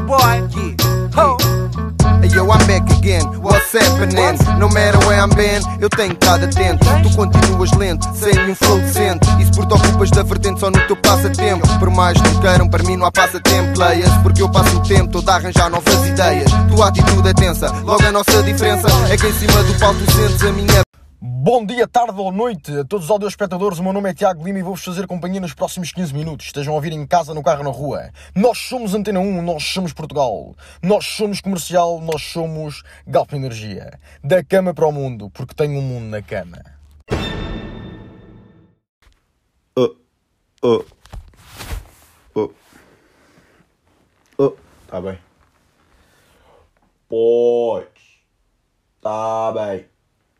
Your boy. Yeah. Hey, Yo, I'm back again, what's happening? No matter where I'm been, eu tenho estado atento. Tu continuas lento, sem nenhum flow decente porque te ocupas da vertente só no teu passatempo. Por mais que queiram, para mim não há passatempo. Playas, porque eu passo o tempo todo a arranjar novas ideias. Tua atitude é tensa, logo a nossa diferença. É que em cima do palco sentes a minha Bom dia, tarde ou noite a todos os audioespectadores. O meu nome é Tiago Lima e vou-vos fazer companhia nos próximos 15 minutos. Estejam a ouvir em casa, no carro, na rua. Nós somos Antena 1, nós somos Portugal. Nós somos comercial, nós somos Galp Energia. Da cama para o mundo, porque tenho um mundo na cama. Oh, oh, oh, oh, tá bem. Pois, tá bem,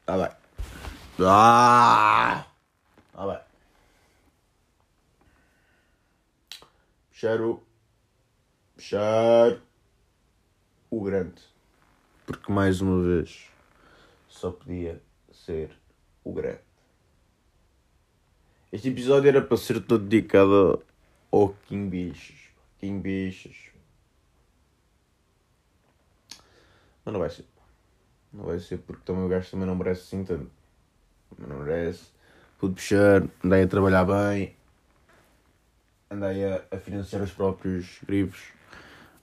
tá bem. Ah, tá bem. Cheiro, cheiro, o grande. Porque mais uma vez só podia ser o grande. Este episódio era para ser todo dedicado ao King Bichos. King Bichos. Mas não vai ser. Não vai ser porque também o gajo também não merece assim tanto. Não merece. Pude puxar, andei a trabalhar bem. Andei a, a financiar os próprios grifos.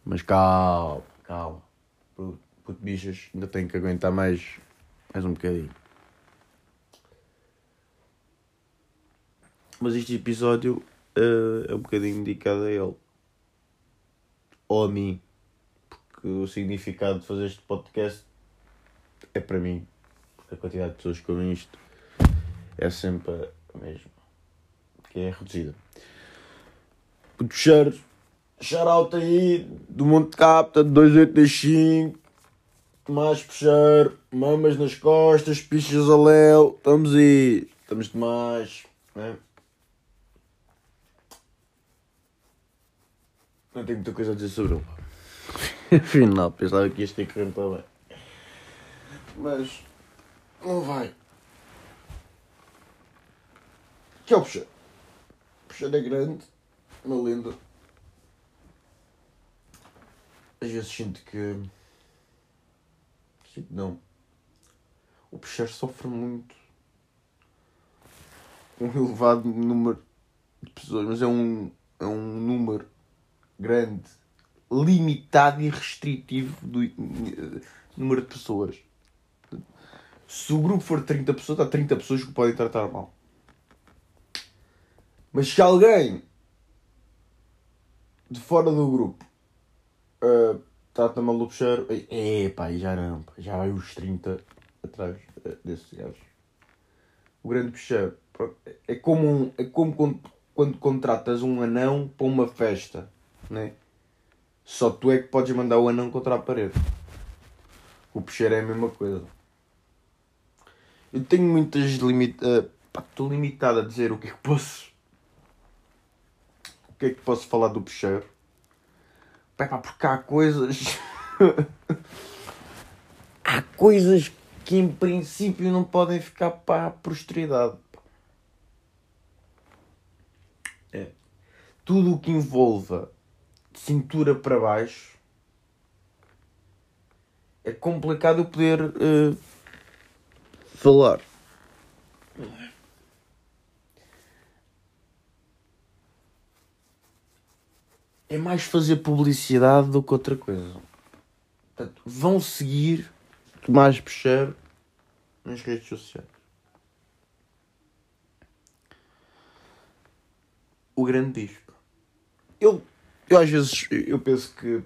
Mas calma, calma. Puto, puto bichas, ainda tenho que aguentar mais, mais um bocadinho. Mas este episódio eh, é um bocadinho dedicado a ele. Ou a mim. Porque o significado de fazer este podcast é para mim. A quantidade de pessoas que ouvem isto é sempre a mesma. Que é reduzida. Puxar. Shout aí do Monte Capta de 2825. Mais puxar. Mamas nas costas. Pichas a léu. Estamos aí. Estamos demais. Né? Não tenho muita coisa a dizer sobre ele. Afinal, pensava que este ia correr muito bem. Mas. Não vai. Que é o puxar? O é grande. Uma lenda. Às vezes sinto que. Sinto não. O puxar sofre muito. Um elevado número de pessoas, mas é um, é um número grande, limitado e restritivo do eh, número de pessoas. Se o grupo for 30 pessoas, há 30 pessoas que podem tratar mal. Mas se alguém de fora do grupo uh, trata mal o puxeiro, é pá, já não, já vai os 30 atrás uh, desse gajo. O grande pronto, é como, um, é como quando, quando contratas um anão para uma festa, né? Só tu é que podes mandar o anão contra a parede. O puxeiro é a mesma coisa. Eu tenho muitas limitações. Estou limitado a dizer o que é que posso. Que é que posso falar do puxeiro? Pá, pá, porque há coisas. há coisas que em princípio não podem ficar para a posteridade. É. Tudo o que envolva de cintura para baixo é complicado eu poder uh, falar. É mais fazer publicidade do que outra coisa. Portanto, vão seguir Tomás Peixeiro nas redes sociais. O grande disco. Eu, eu às vezes eu penso que uh,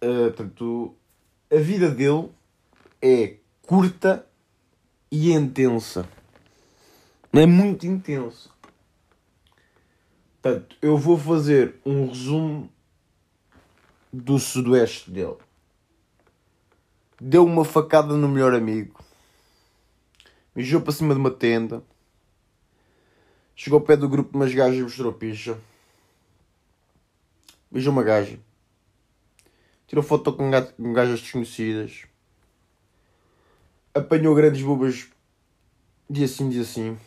portanto, a vida dele é curta e intensa. Não é muito intensa. Portanto, eu vou fazer um resumo do sudoeste dele. Deu uma facada no melhor amigo. Mijou para cima de uma tenda. Chegou ao pé do grupo de umas gajas e mostrou picha. Beijou uma gaja. Tirou foto com gajas desconhecidas. Apanhou grandes bobas. Dia sim, dia assim.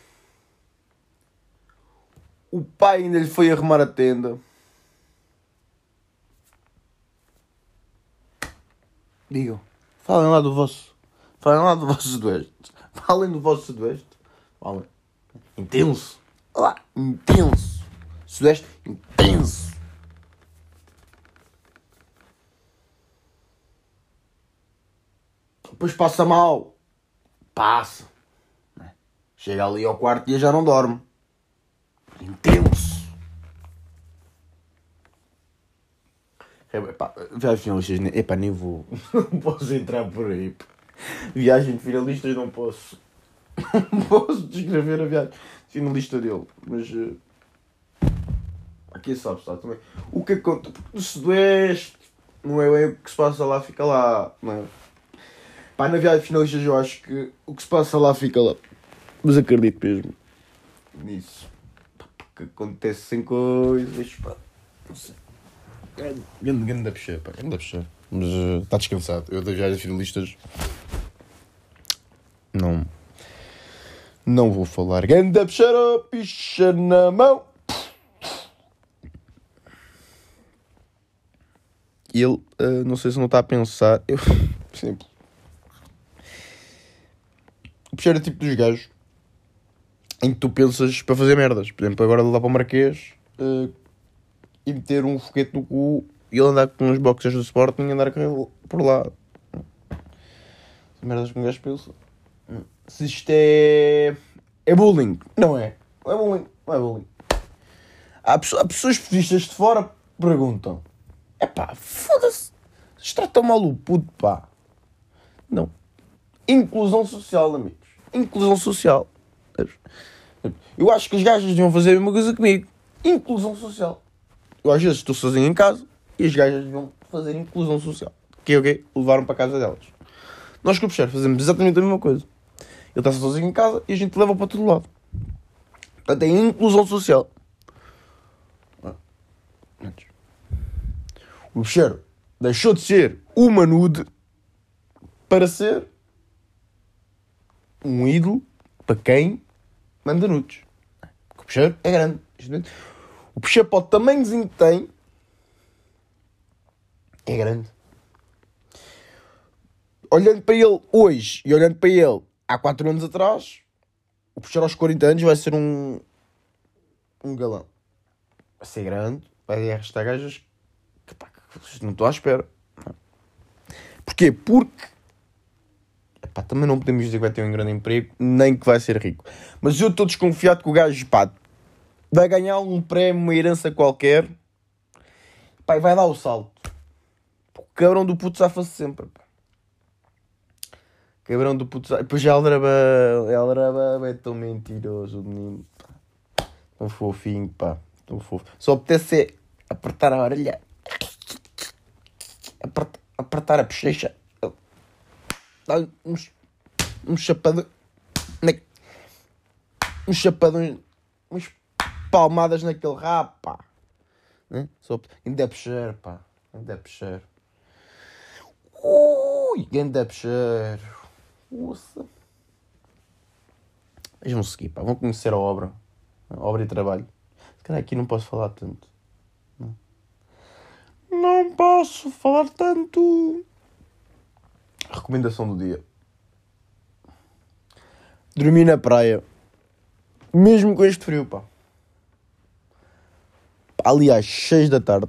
O pai ainda lhe foi arrumar a tenda. Digam, falem lá do vosso. Falem lá do vosso sudoeste Falem do vosso sudoeste Falem. Intenso. Olá, intenso. Sudeste, intenso. Depois passa mal. Passa. Né? Chega ali ao quarto e já não dorme. Intenso. É, pá, viagem de finalistas, epá, nem vou. Não posso entrar por aí. pá. Viagem de finalistas não posso. Não posso descrever a viagem de finalista dele. Mas. eh, Aqui sabe, sabe também. O que acontece. No Sudoeste. Não é bem o que se passa lá, fica lá. Não é? Pá, na viagem de finalistas eu acho que o que se passa lá fica lá. Mas acredito mesmo nisso. Porque acontecem coisas. Pá. Não sei. Grande, grande da puxa, pá. Grande da puxa. Mas está descansado. Eu viagens finalistas. Não. Não vou falar. Grande da puxeira, picha na mão. E ele, ah, não sei se não está a pensar. Eu, por exemplo. O puxeira é tipo dos gajos em que tu pensas para fazer merdas. Por exemplo, agora lá para o Marquês ah, e meter um foguete no cu e ele andar com uns boxers do Sporting e andar por lá. Merdas que um gajo pensa. Se isto é. É bullying. Não é. Não é bullying. Não é bullying. Há, pesso- há pessoas vistas de fora perguntam: é pá, foda-se. Vocês tratam mal o puto, pá. Não. Inclusão social, amigos. Inclusão social. Eu acho que os gajos deviam fazer a mesma coisa comigo. Inclusão social. Eu às vezes estou sozinho em casa e as gajas vão fazer inclusão social. Que é o quê? Levaram para casa delas. Nós com o Puxer fazemos exatamente a mesma coisa. Ele está sozinho em casa e a gente leva para todo lado. Portanto, é inclusão social. O Puxer deixou de ser uma nude para ser um ídolo para quem manda nudes. Porque o Puxer é grande. O Puxer para o tamanhozinho que tem é grande. Olhando para ele hoje e olhando para ele há 4 anos atrás, o Puxer aos 40 anos vai ser um um galão. Vai ser grande, vai arrastar gajas que, pá, não estou à espera. Porquê? Porque Epá, também não podemos dizer que vai ter um grande emprego, nem que vai ser rico. Mas eu estou desconfiado que o gajo pá, vai ganhar um prémio, uma herança qualquer pá, e vai dar o salto. O cabrão do puto safa-se sempre. Pá. Cabrão do puto safa Depois já Aldraba, Aldraba é tão mentiroso, o menino. Pá. Tão fofinho, pá. Tão fofo. Só apetece é apertar a orelha. Apertar, apertar a bochecha. Dá-lhe uns, uns chapadões. Uns chapadões. Umas palmadas naquele rabo, pá. Né? Só, ainda é puxar, pá. Ainda é puxar. Ui, ainda puxar. Nossa. Vejam seguir, pá. Vão conhecer a obra. A obra e trabalho. Se calhar aqui não posso falar tanto. Não, não posso falar tanto. Recomendação do dia. Dormir na praia. Mesmo com este frio, pá. Pá, Ali às 6 da tarde.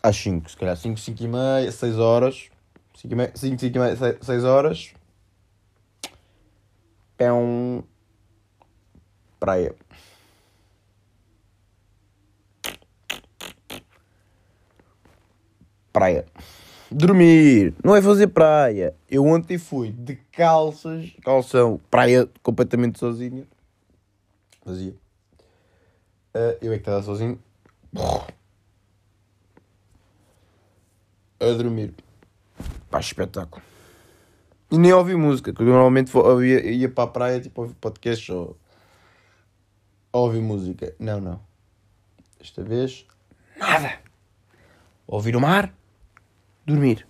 Às 5, se calhar 5, 5 e meia, 6 horas. 5 e meia, 5, 5 e meia, 6, 6 horas. É um... Praia. Praia. Dormir, não é fazer praia. Eu ontem fui de calças, calção, praia completamente sozinho. Vazia. Ah, eu é que estava sozinho. A dormir. Pá, espetáculo. E nem ouvi música, que eu normalmente eu ia, para a praia tipo ouvir podcast ou, ou ouvir música. Não, não. Desta vez, nada. Ouvir o mar, dormir.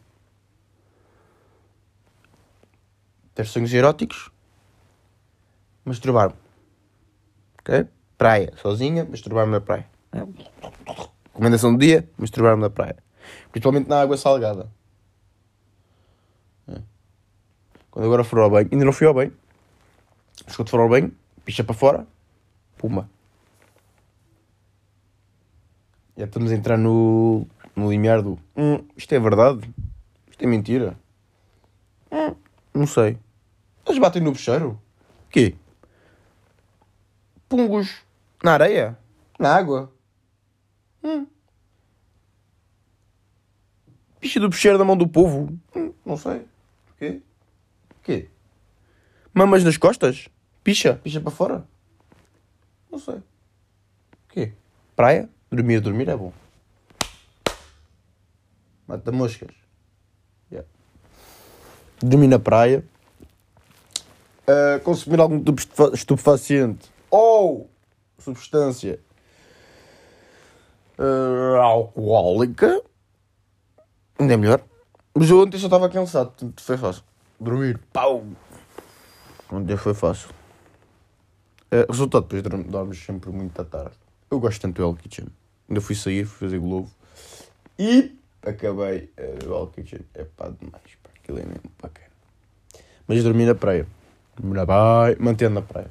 Ter sonhos eróticos, masturbar-me. Ok? Praia, sozinha, masturbar-me na praia. Recomendação do dia, masturbar-me na praia. Principalmente na água salgada. É. Quando agora for ao banho, ainda não fui ao banho. Mas quando for ao banho, picha para fora, puma. Já estamos a entrar no, no limiar do hum, isto é verdade? Isto é mentira? Hum, não sei. Eles batem no bicheiro? Quê? Pungos na areia? Na água? Hum. Bicha do bicheiro da mão do povo? Hum, não sei. Quê? Quê? Mamas nas costas? Picha? Picha para fora? Não sei. Quê? Praia? Dormir, dormir é bom. Mata moscas. Yeah. Na praia. Uh, consumir algum tipo estupefaciente ou substância uh, alcoólica ainda é melhor. Mas eu ontem só estava cansado, foi fácil. Dormir, pau! Ontem foi fácil. Uh, resultado, depois dormes sempre muito à tarde. Eu gosto tanto do Hell Kitchen. Ainda fui sair, fui fazer Globo. E acabei uh, o Hell Kitchen. É pá, demais. Pá. Aquilo é mesmo bacana. Mas dormi na praia. Dormi na praia, mantendo na praia.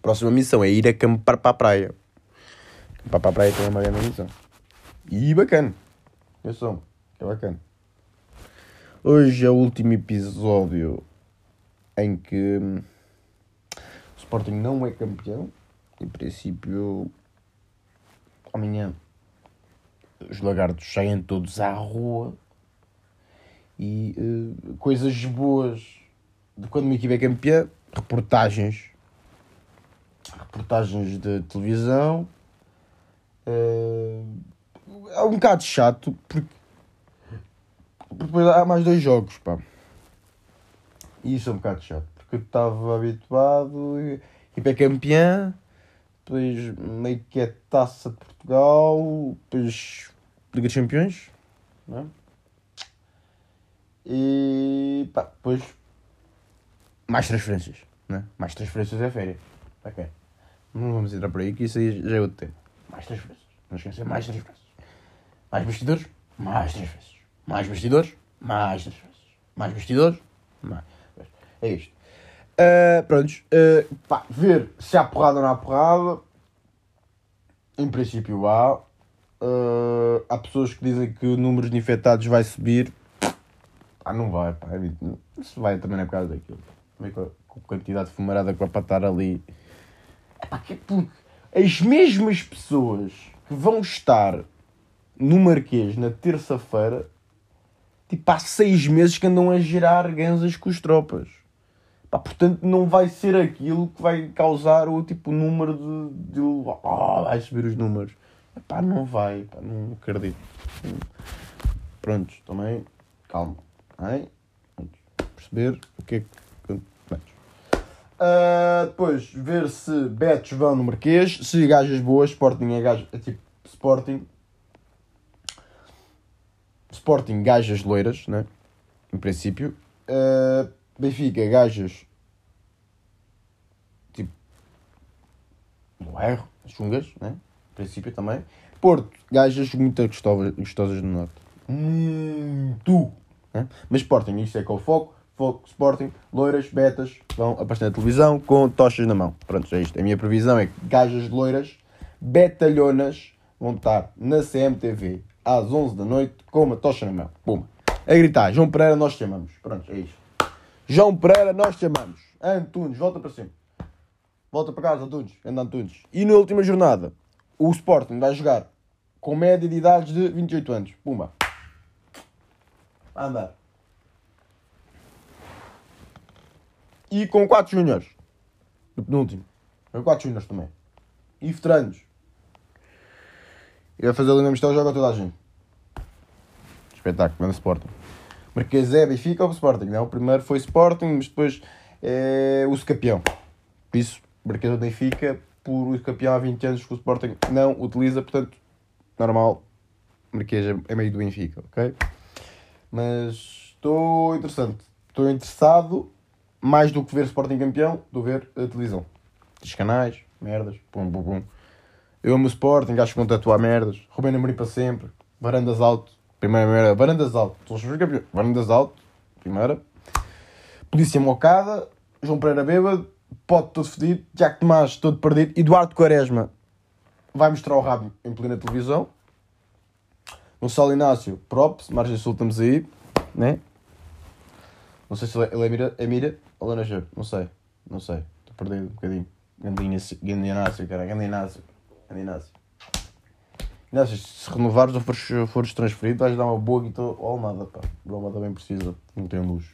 Próxima missão é ir acampar para a praia. Acampar para a praia também é uma grande missão. E bacana. Atenção, é bacana. Hoje é o último episódio em que hum, o Sporting não é campeão. Em princípio, amanhã os lagartos saem todos à rua e uh, coisas boas de quando uma equipe é campeã, reportagens, reportagens de televisão. Uh, é um bocado chato porque, depois há mais dois jogos, pá. E isso é um bocado chato, porque eu estava habituado, equipe é campeã, depois meio que é Taça de Portugal, depois Liga dos Campeões, não é? E pá, depois mais transferências, né? Mais transferências é férias. Ok. Não vamos entrar por aí, que isso aí já é outro tema. Mais transferências. Não esquecer, mais transferências. Mais bastidores, mais transferências. Mais bastidores, mais transferências. Mais bastidores, mais. É isto. Uh, prontos, uh, pá, ver se há porrada ou não há porrada. Em princípio há. Uh, há pessoas que dizem que o número de infectados vai subir. Ah, não vai, pá. Isso vai também na casa daquilo. Também com a, com a quantidade de fumarada que vai para estar ali. Epá, que é as mesmas pessoas que vão estar no Marquês na terça-feira, tipo há seis meses que andam a gerar ganzas com as tropas. Pá, portanto, não vai ser aquilo que vai causar o tipo número de. de oh, vai subir os números. Pá, não vai, pá, não acredito. Prontos, também, calma. Hein? Perceber o que é que. Uh, depois, ver se betos vão no Marquês, se gajas boas, Sporting é gajas, é tipo Sporting. Sporting, gajas loiras, né? Em princípio. Uh, Benfica, gajas tipo no erro, chungas, né? Princípio também. Porto, gajas muito gostosas, gostosas do Norte. Muito! Mas Sporting, isto é com o foco. Foco, Sporting, loiras, betas, vão aparecer na televisão com tochas na mão. Pronto, é isto. A minha previsão é que gajas loiras, betalhonas, vão estar na CMTV às 11 da noite com uma tocha na mão. Puma. A gritar, João Pereira, nós te chamamos. Pronto, é isto. João Pereira, nós chamamos. Antunes, volta para cima. Volta para casa, Antunes. Anda Antunes. E na última jornada, o Sporting vai jogar com média de idades de 28 anos. Pumba. Vai andar. E com 4 júniores. No penúltimo. Com 4 júniores também. E veteranos. E vai fazer ali na mistura joga toda a gente. Espetáculo, grande Sporting. Marquês é Benfica ou Sporting, não? O primeiro foi Sporting, mas depois é o campeão. Por isso, Marquês ou Benfica, por campeão há 20 anos que o Sporting não utiliza, portanto, normal, Marquês é meio do Benfica, ok? Mas estou interessante. Estou interessado, mais do que ver Sporting campeão, do ver a televisão. Os canais, merdas, pum, pum, pum. Eu amo o Sporting, acho que vão tatuar merdas. Rubén Amorim para sempre. Varandas alto. Primeira, primeira, varandas alto. São os campeões. Varandas alto. Primeira. Polícia mocada. João Pereira bêbado. Pote todo fedido. Jack Tomás todo perdido. Eduardo Quaresma vai mostrar o rabo em plena televisão. Gonçalo Inácio, props. Margem Sul estamos aí. Né? Não sei se ele é Mira, é Mira ou Lana. Não sei. Não sei. Estou perdido um bocadinho. Grande Inácio, cara. Grande Inácio. Grande Inácio. Inácio, se renovares ou fores, fores transferido, vais dar uma boa guita ao Almada, pá. O Almada bem precisa. Não tem luz.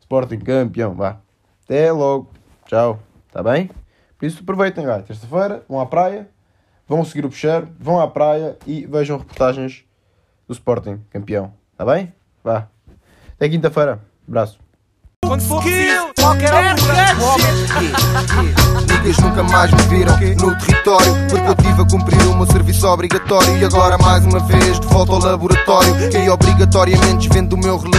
Sporting campeão, vá. Até logo. Tchau. Está bem? Por isso aproveitem, galera. Terça-feira, vão à praia, vão seguir o puxeiro, vão à praia e vejam reportagens do Sporting campeão. Está bem? Vá. Até quinta-feira. Abraço. Quando for preciso, qualquer Niggas nunca mais me viram no território Porque eu tive a cumprir o meu serviço obrigatório E agora mais uma vez de volta ao laboratório E obrigatoriamente vendo o meu relatório